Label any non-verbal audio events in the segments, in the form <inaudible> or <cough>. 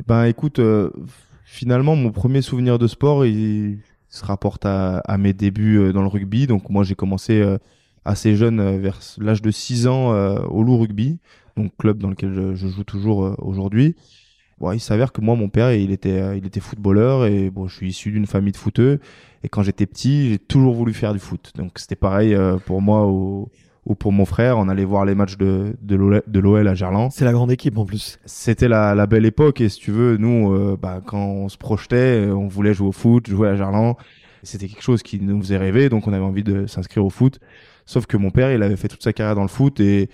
Eh Ben écoute, euh, finalement mon premier souvenir de sport il se rapporte à, mes débuts euh, dans le rugby. Donc moi j'ai commencé euh, assez jeune, euh, vers l'âge de 6 ans au Loup Rugby, donc club dans lequel je, joue toujours aujourd'hui. Bon, il s'avère que moi mon père il était il était footballeur et bon je suis issu d'une famille de footeux et quand j'étais petit j'ai toujours voulu faire du foot. Donc c'était pareil pour moi ou, ou pour mon frère. On allait voir les matchs de de l'OL à Gerland C'est la grande équipe en plus. c'était la, la belle époque et si tu veux, nous, euh, bah, quand on se projetait, on voulait jouer au foot, jouer à Gerland. C'était quelque chose qui nous faisait rêver, donc on avait envie de s'inscrire au foot. Sauf que mon père, il avait fait toute sa carrière dans le foot et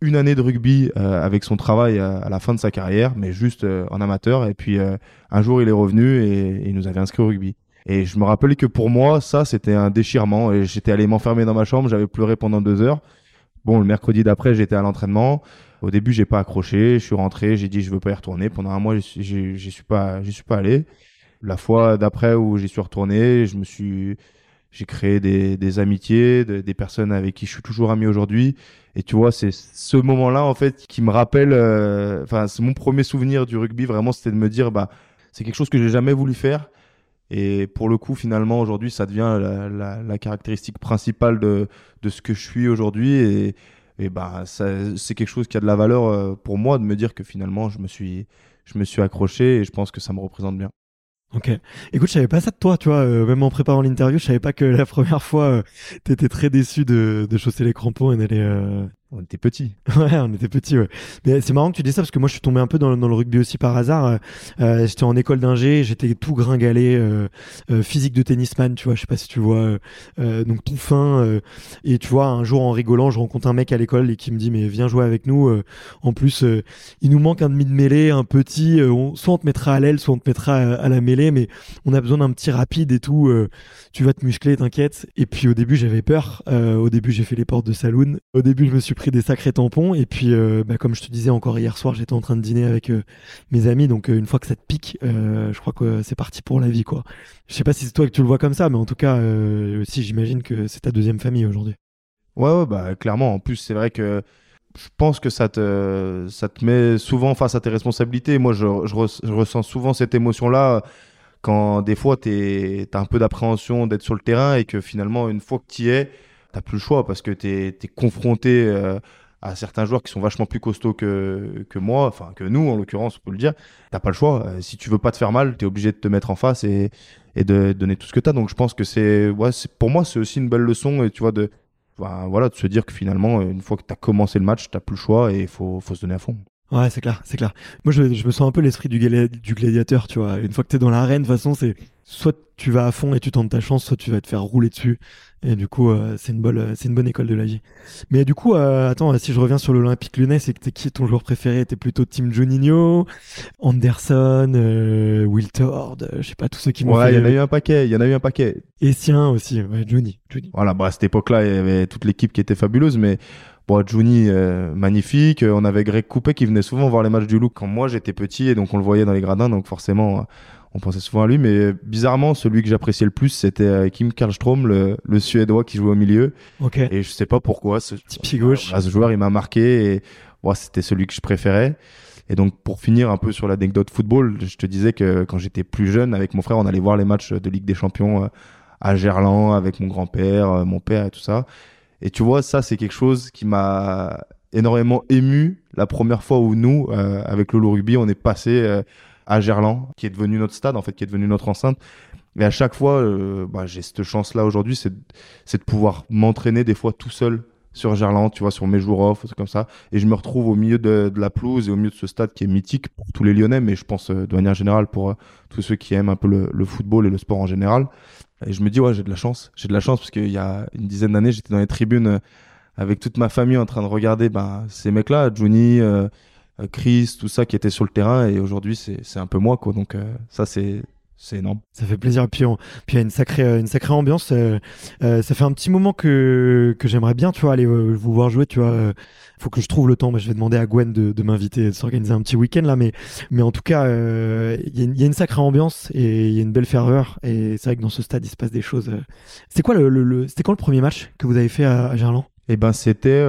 une année de rugby euh, avec son travail à, à la fin de sa carrière, mais juste euh, en amateur. Et puis un jour, il est revenu et, et il nous avait inscrit au rugby. Et je me rappelle que pour moi, ça, c'était un déchirement. Et j'étais allé m'enfermer dans ma chambre, j'avais pleuré pendant deux heures. Bon, le mercredi d'après, j'étais à l'entraînement. Au début, j'ai pas accroché. Je suis rentré. J'ai dit, je veux pas y retourner. Pendant un mois, j'y suis- pas, j'y suis pas allé. La fois d'après où j'y suis retourné, je me suis, j'ai créé des, amitiés, de- des personnes avec qui je suis toujours ami aujourd'hui. Et tu vois, c'est ce moment-là en fait qui me rappelle. euh, Enfin, c'est mon premier souvenir du rugby. Vraiment, c'était de me dire, bah, c'est quelque chose que j'ai jamais voulu faire. Et pour le coup, finalement, aujourd'hui, ça devient la, la, la caractéristique principale de, de ce que je suis aujourd'hui. Et, et ça- c'est quelque chose qui a de la valeur euh, pour moi de me dire que finalement, je me suis, je me suis accroché et je pense que ça me représente bien. Ok. Écoute, je savais pas ça de toi, tu vois. euh, même en préparant l'interview, je savais pas que la <laughs> première fois, euh, t'étais très déçu de, de chausser les crampons et d'aller. euh, On était petits. <laughs> Ouais, on était petits, ouais. Mais c'est marrant que tu dis ça parce que moi je suis tombé un peu dans, le- rugby aussi par hasard. Euh, euh, j'étais en école d'ingé, j'étais tout gringalé, euh, physique de tennisman, tu vois, je sais pas si tu vois, donc tout fin. et tu vois, un jour en rigolant, je rencontre un mec à l'école et qui me dit mais viens jouer avec nous. en plus, il nous manque un demi de mêlée, un petit. soit on te mettra à l'aile, soit on te mettra à, à la mêlée, mais on a besoin d'un petit rapide et tout. tu vas te muscler, t'inquiète. Et puis au début j'avais peur. Au début j'ai fait les portes de saloon. Au début je me suis pris des sacrés tampons. Et puis euh, bah, comme je te disais encore hier soir, j'étais en train de dîner avec euh, mes amis. Donc euh, une fois que ça te pique, je crois que c'est parti pour la vie quoi. Je sais pas si c'est toi que tu le vois comme ça, mais en tout cas aussi j'imagine que c'est ta deuxième famille aujourd'hui. Ouais, ouais, bah clairement. En plus, c'est vrai que je pense que ça te, ça te met souvent face à tes responsabilités. Moi, je, je, je ressens souvent cette émotion-là quand des fois tu as un peu d'appréhension d'être sur le terrain et que finalement, une fois que tu y es, t'as plus le choix parce que tu es, confronté euh, à certains joueurs qui sont vachement plus costauds que, moi, enfin que nous en l'occurrence, on peut le dire. T'as pas le choix. Euh, si tu veux pas te faire mal, tu es obligé de te mettre en face et, de donner tout ce que tu as. Donc je pense que c'est, pour moi, c'est aussi une belle leçon et tu vois, de, voilà, de se dire que finalement, une fois que tu as commencé le match, tu plus le choix et il faut, faut se donner à fond. Ouais, c'est clair, c'est clair. Moi, je, je me sens un peu l'esprit du, du gladiateur, tu vois. Une fois que t'es dans l'arène, de toute façon, c'est soit tu vas à fond et tu tentes ta chance, soit tu vas te faire rouler dessus. Et du coup, euh, c'est une bonne, c'est une bonne école de la vie. Mais du coup, euh, attends, si je reviens sur l'Olympique Lyonnais, c'est que t'es qui ton joueur préféré? T'es plutôt Team Juninho, Anderson, euh, Will Tord, euh, je sais pas, tous ceux qui m'ont Ouais, il y en a eu un paquet, il y en a eu un paquet. Essien aussi, ouais, Johnny, Johnny. Voilà, bah, à cette époque-là, il y avait toute l'équipe qui était fabuleuse, mais bon, Juni, euh, magnifique. Euh, On avait Greg Coupé qui venait souvent voir les matchs du Loup quand moi j'étais petit et donc on le voyait dans les gradins, donc forcément, euh, on pensait souvent à lui. Mais euh, bizarrement, celui que j'appréciais le plus, c'était Kim Karlström, le, le Suédois qui jouait au milieu. Ok. Et je sais pas pourquoi. Ce, Petit pied gauche. ce joueur, il m'a marqué et c'était celui que je préférais. Et donc, pour finir un peu sur l'anecdote football, je te disais que quand j'étais plus jeune, avec mon frère, on allait voir les matchs de Ligue des Champions à Gerland avec mon grand-père, mon père et tout ça. Et tu vois, ça, c'est quelque chose qui m'a énormément ému la première fois où nous, euh, avec Lolo Rugby, on est passé euh, à Gerland, qui est devenu notre stade, en fait, qui est devenu notre enceinte. Et à chaque fois, euh, bah, j'ai cette chance-là aujourd'hui, c'est de pouvoir m'entraîner des fois tout seul sur Gerland, tu vois, sur mes jours off, comme ça. Et je me retrouve au milieu de, de la pelouse et au milieu de ce stade qui est mythique pour tous les Lyonnais, mais je pense euh, de manière générale pour tous ceux qui aiment un peu le, le football et le sport en général. Et je me dis, ouais, j'ai de la chance. J'ai de la chance parce qu'il y a une dizaine d'années, j'étais dans les tribunes euh, avec toute ma famille en train de regarder ben, ces mecs-là, Juni, euh, Chris, tout ça qui était sur le terrain. Et aujourd'hui, c'est un peu moi, quoi. Donc ça, c'est c'est énorme. Ça fait plaisir. Puis, puis il y a une sacrée, euh, une sacrée ambiance. Euh, euh, ça fait un petit moment que, que j'aimerais bien, tu vois, aller vous voir jouer, tu vois. faut que je trouve le temps. Mais je vais demander à Gwen de, de m'inviter, de s'organiser un petit week-end là. Mais, mais en tout cas, il y, a une sacrée ambiance et il y a une belle ferveur. Et c'est vrai que dans ce stade, il se passe des choses. C'était quoi le, le, c'était quand le premier match que vous avez fait à, à Gerland? Eh ben, c'était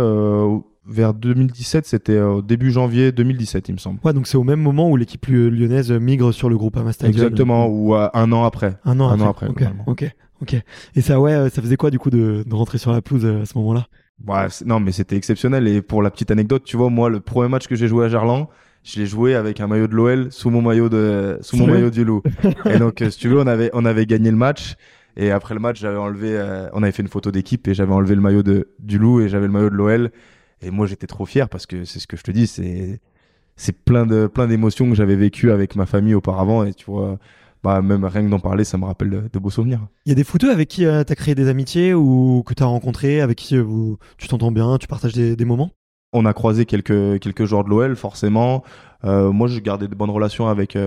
vers 2017, c'était euh, au début janvier 2017, il me semble. Ouais, donc c'est au même moment où l'équipe lyonnaise migre sur le groupe Stadium. Exactement, ou un an après. Un an après. ok, ok, ok. Et ça, ouais, euh, ça faisait quoi du coup de, de rentrer sur la pelouse euh, à ce moment-là? Ouais, Non, mais c'était exceptionnel. Et pour la petite anecdote, tu vois, moi, le premier match que j'ai joué à Gerland, je l'ai joué avec un maillot de l'OL sous mon maillot de sous mon maillot du Loup. et donc, si tu veux, on avait on avait gagné le match. Et après le match, j'avais enlevé, on avait fait une photo d'équipe et j'avais enlevé le maillot de du Loup et j'avais le maillot de l'OL. Et moi, j'étais trop fier parce que c'est ce que je te dis, c'est c'est plein de plein d'émotions que j'avais vécues avec ma famille auparavant. Et tu vois bah même rien que d'en parler ça me rappelle de, beaux souvenirs. Il y a des footeux avec qui euh, tu as créé des amitiés ou que tu as rencontré avec qui euh, tu t'entends bien tu partages des, des, moments? On a croisé quelques quelques joueurs de l'OL forcément. Euh, moi j'ai gardé de bonnes relations avec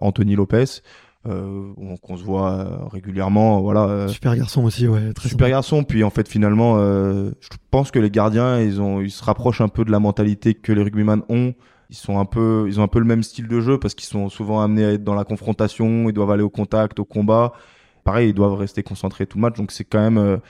Anthony Lopez euh, on, se voit euh, régulièrement voilà euh, super garçon aussi ouais super garçon puis en fait finalement je pense que les gardiens ils ont ils se rapprochent un peu de la mentalité que les rugbyman ont. Ils sont un peu ils ont un peu le même style de jeu parce qu'ils sont souvent amenés à être dans la confrontation ils doivent aller au contact au combat. Pareil ils doivent rester concentrés tout le match donc c'est quand même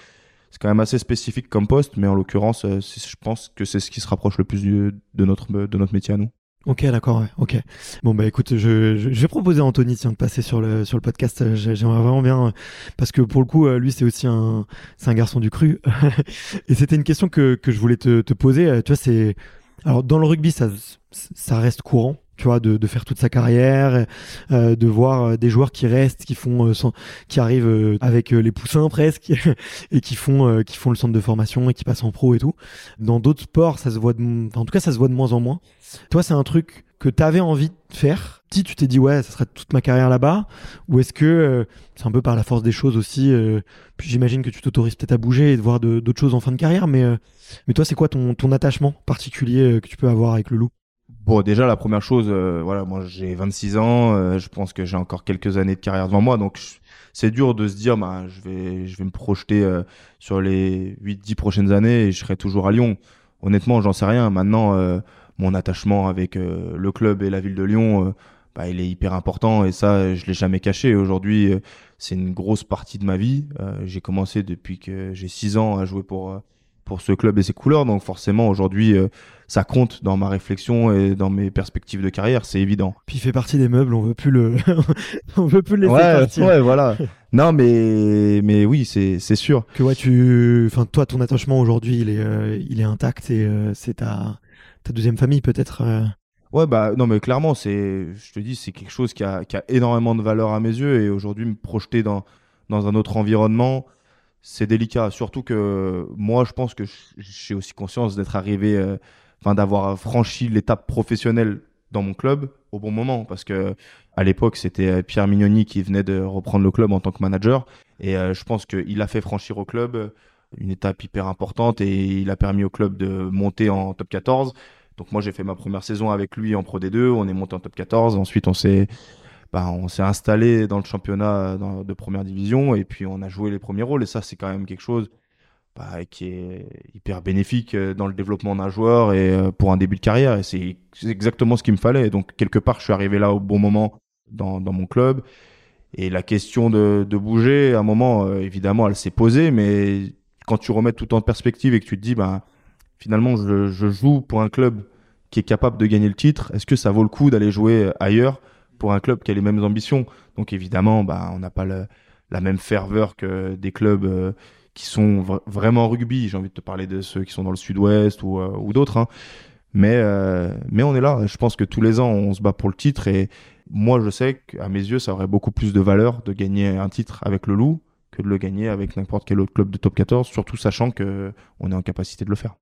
c'est quand même assez spécifique comme poste mais en l'occurrence je pense que c'est ce qui se rapproche le plus de notre de notre métier à nous Ok, d'accord, ouais, ok. Bon bah écoute, je, je, vais proposer à Anthony de passer sur le sur le podcast. J'aimerais vraiment bien parce que pour le coup, lui c'est aussi un c'est un garçon du cru. <laughs> Et c'était une question que que je voulais te, te poser. Tu vois, c'est alors dans le rugby ça ça reste courant tu vois, de, de, faire toute sa carrière, euh, de voir euh, des joueurs qui restent, qui font, euh, qui arrivent euh, avec les poussins presque, <laughs> et qui font, qui font le centre de formation et qui passent en pro et tout. Dans d'autres sports, ça se voit, de, en tout cas, ça se voit de moins en moins. Toi, c'est un truc que tu avais envie de faire. Si tu t'es dit ouais, ça serait toute ma carrière là-bas, ou est-ce que c'est un peu par la force des choses aussi. puis j'imagine que tu t'autorises peut-être à bouger et de voir d'autres choses en fin de carrière, mais mais toi, c'est quoi ton, ton attachement particulier que tu peux avoir avec le loup? Bon, déjà, la première chose, euh, voilà, moi j'ai 26 ans, euh, je pense que j'ai encore quelques années de carrière devant moi, donc c'est dur de se dire, bah, je vais, je vais me projeter euh, sur les 8-10 prochaines années et je serai toujours à Lyon. Honnêtement, j'en sais rien. Maintenant, mon attachement avec le club et la ville de Lyon, bah, il est hyper important et ça, je l'ai jamais caché. Aujourd'hui, c'est une grosse partie de ma vie. j'ai commencé depuis que j'ai 6 ans à jouer pour pour ce club et ses couleurs. Donc forcément, aujourd'hui, euh, ça compte dans ma réflexion et dans mes perspectives de carrière, c'est évident. Puis il fait partie des meubles, on veut plus le, <laughs> on veut plus le laisser ouais, partir. Ouais, voilà. non, mais mais oui, c'est c'est sûr. Que ouais, tu, enfin toi, ton attachement aujourd'hui, il est euh, il est intact et euh, c'est ta ta deuxième famille peut-être. Ouais, bah non, mais clairement, c'est, je te dis, c'est quelque chose qui a qui a énormément de valeur à mes yeux et aujourd'hui me projeter dans dans un autre environnement c'est délicat. Surtout que moi, je pense que j'ai aussi conscience d'être arrivé, euh, enfin, d'avoir franchi l'étape professionnelle dans mon club au bon moment. Parce que à l'époque, c'était euh, Pierre Mignoni qui venait de reprendre le club en tant que manager. Et euh, je pense qu'il a fait franchir au club une étape hyper importante et il a permis au club de monter en top 14. Donc moi, j'ai fait ma première saison avec lui en Pro D2. On est monté en top 14. Ensuite, on s'est bah, on s'est installé dans le championnat de première division et puis on a joué les premiers rôles. Et ça, c'est quand même quelque chose bah, qui est hyper bénéfique euh, dans le développement d'un joueur et euh, pour un début de carrière. Et c'est exactement ce qu'il me fallait. Donc, quelque part, je suis arrivé là au bon moment dans, mon club. Et la question de, bouger, à un moment, euh, évidemment, elle s'est posée. Mais quand tu remets tout en perspective et que tu te dis, bah, finalement, je joue pour un club qui est capable de gagner le titre, est-ce que ça vaut le coup d'aller jouer ailleurs pour un club qui a les mêmes ambitions. Donc évidemment, bah, on n'a pas la même ferveur que des clubs euh, qui sont vraiment rugby. J'ai envie de te parler de ceux qui sont dans le sud-ouest ou, euh, d'autres. Hein. Mais, euh, mais on est là. Je pense que tous les ans, on se bat pour le titre. Et moi, je sais qu'à mes yeux, ça aurait beaucoup plus de valeur de gagner un titre avec le Loup que de le gagner avec n'importe quel autre club de top 14, surtout sachant qu'on est en capacité de le faire.